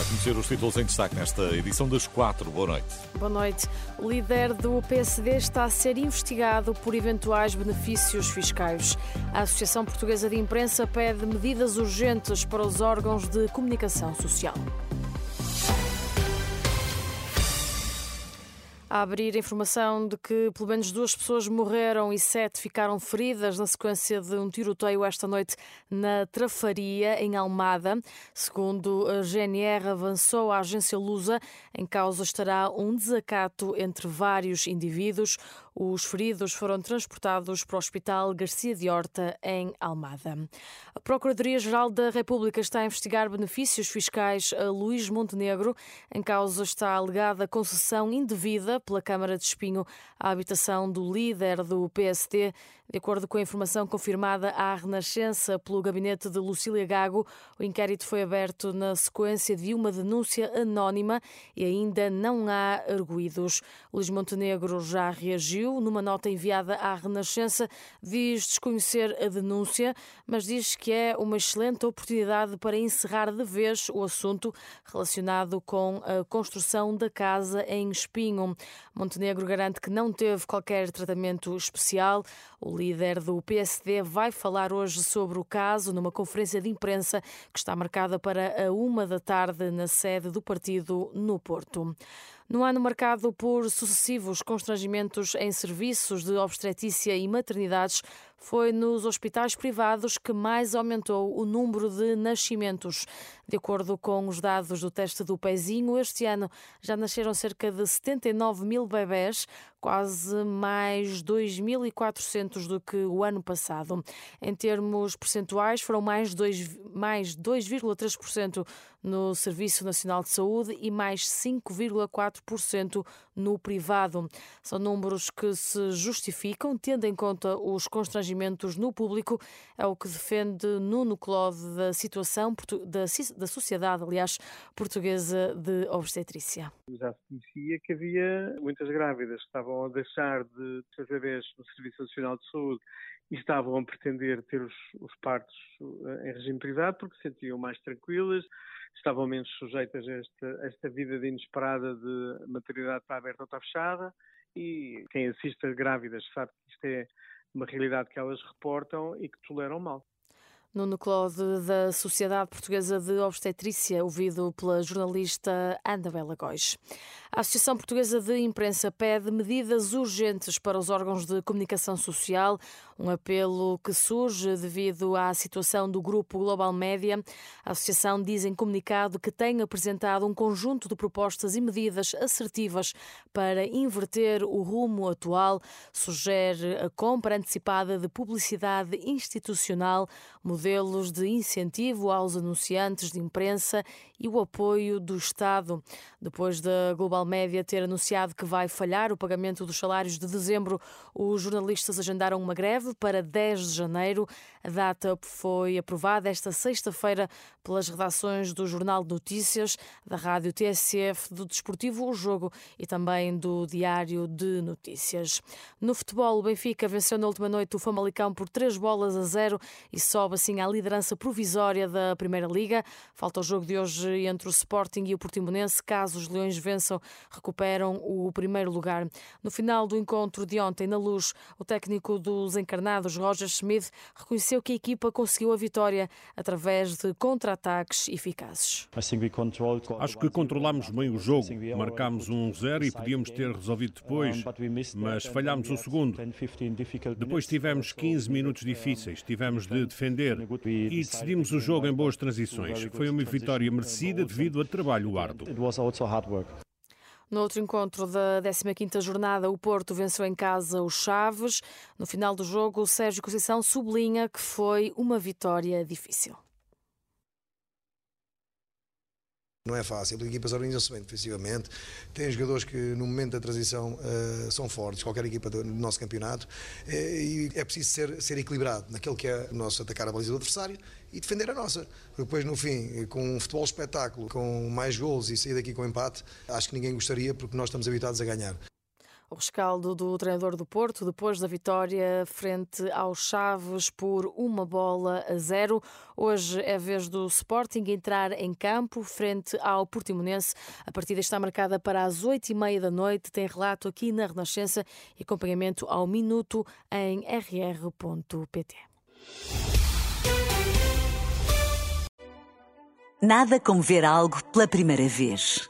Vai conhecer os títulos em destaque nesta edição das quatro. Boa noite. Boa noite. O líder do PSD está a ser investigado por eventuais benefícios fiscais. A Associação Portuguesa de Imprensa pede medidas urgentes para os órgãos de comunicação social. A abrir a informação de que pelo menos duas pessoas morreram e sete ficaram feridas na sequência de um tiroteio esta noite na Trafaria, em Almada. Segundo a GNR, avançou a agência Lusa, em causa estará um desacato entre vários indivíduos. Os feridos foram transportados para o Hospital Garcia de Horta, em Almada. A Procuradoria-Geral da República está a investigar benefícios fiscais a Luís Montenegro. Em causa está alegada concessão indevida pela Câmara de Espinho à habitação do líder do PSD. De acordo com a informação confirmada à Renascença pelo gabinete de Lucília Gago, o inquérito foi aberto na sequência de uma denúncia anónima e ainda não há arguídos. Luís Montenegro já reagiu. Numa nota enviada à Renascença, diz desconhecer a denúncia, mas diz que é uma excelente oportunidade para encerrar de vez o assunto relacionado com a construção da casa em Espinho. Montenegro garante que não teve qualquer tratamento especial. O líder do PSD vai falar hoje sobre o caso numa conferência de imprensa que está marcada para a uma da tarde na sede do partido no Porto. No ano marcado por sucessivos constrangimentos em serviços de obstetrícia e maternidades, foi nos hospitais privados que mais aumentou o número de nascimentos. De acordo com os dados do teste do pezinho, este ano já nasceram cerca de 79 mil bebés, quase mais 2.400 do que o ano passado. Em termos percentuais, foram mais 2,3% mais 2,3% no Serviço Nacional de Saúde e mais 5,4% no privado. São números que se justificam, tendo em conta os constrangimentos no público, é o que defende Nuno Clode da situação da, da sociedade, aliás, portuguesa de obstetrícia. Já se conhecia que havia muitas grávidas que estavam a deixar de ter bebês no Serviço Nacional de Saúde e estavam a pretender ter os, os partos eh, em regime privado porque se sentiam mais tranquilas, estavam menos sujeitas a esta, a esta vida de inesperada de maternidade está aberta ou está fechada e quem assiste a grávidas sabe que isto é uma realidade que elas reportam e que toleram mal. Nuno Clode, da Sociedade Portuguesa de Obstetrícia, ouvido pela jornalista Bela Góis. A Associação Portuguesa de Imprensa pede medidas urgentes para os órgãos de comunicação social, um apelo que surge devido à situação do grupo Global Média. A associação diz em comunicado que tem apresentado um conjunto de propostas e medidas assertivas para inverter o rumo atual, sugere a compra antecipada de publicidade institucional, modelos de incentivo aos anunciantes de imprensa e o apoio do Estado. Depois da Global Média ter anunciado que vai falhar o pagamento dos salários de dezembro, os jornalistas agendaram uma greve para 10 de janeiro. A data foi aprovada esta sexta-feira pelas redações do Jornal de Notícias, da Rádio TSF, do Desportivo O Jogo e também do Diário de Notícias. No futebol, o Benfica venceu na última noite o Famalicão por 3 bolas a 0 e sobe assim à liderança provisória da Primeira Liga. Falta o jogo de hoje entre o Sporting e o Portimonense. Caso os Leões vençam, recuperam o primeiro lugar. No final do encontro de ontem, na luz, o técnico dos encarnados, Roger Schmidt, reconheceu que a equipa conseguiu a vitória através de contra-ataques eficazes. Acho que controlámos bem o jogo. Marcámos um zero e podíamos ter resolvido depois, mas falhámos o segundo. Depois tivemos 15 minutos difíceis, tivemos de defender e decidimos o jogo em boas transições. Foi uma vitória merecida devido a trabalho árduo. No outro encontro da 15ª jornada, o Porto venceu em casa os Chaves. No final do jogo, o Sérgio Conceição sublinha que foi uma vitória difícil. Não é fácil, as equipas organizam-se bem defensivamente, têm jogadores que no momento da transição uh, são fortes, qualquer equipa do, do nosso campeonato, uh, e é preciso ser, ser equilibrado naquilo que é o nosso atacar a baliza do adversário e defender a nossa. Porque depois no fim, com um futebol espetáculo, com mais gols e sair daqui com empate, acho que ninguém gostaria porque nós estamos habituados a ganhar. O rescaldo do treinador do Porto depois da vitória frente aos Chaves por uma bola a zero. Hoje é vez do Sporting entrar em campo frente ao Portimonense. A partida está marcada para as oito e meia da noite. Tem relato aqui na Renascença e acompanhamento ao minuto em rr.pt. Nada como ver algo pela primeira vez.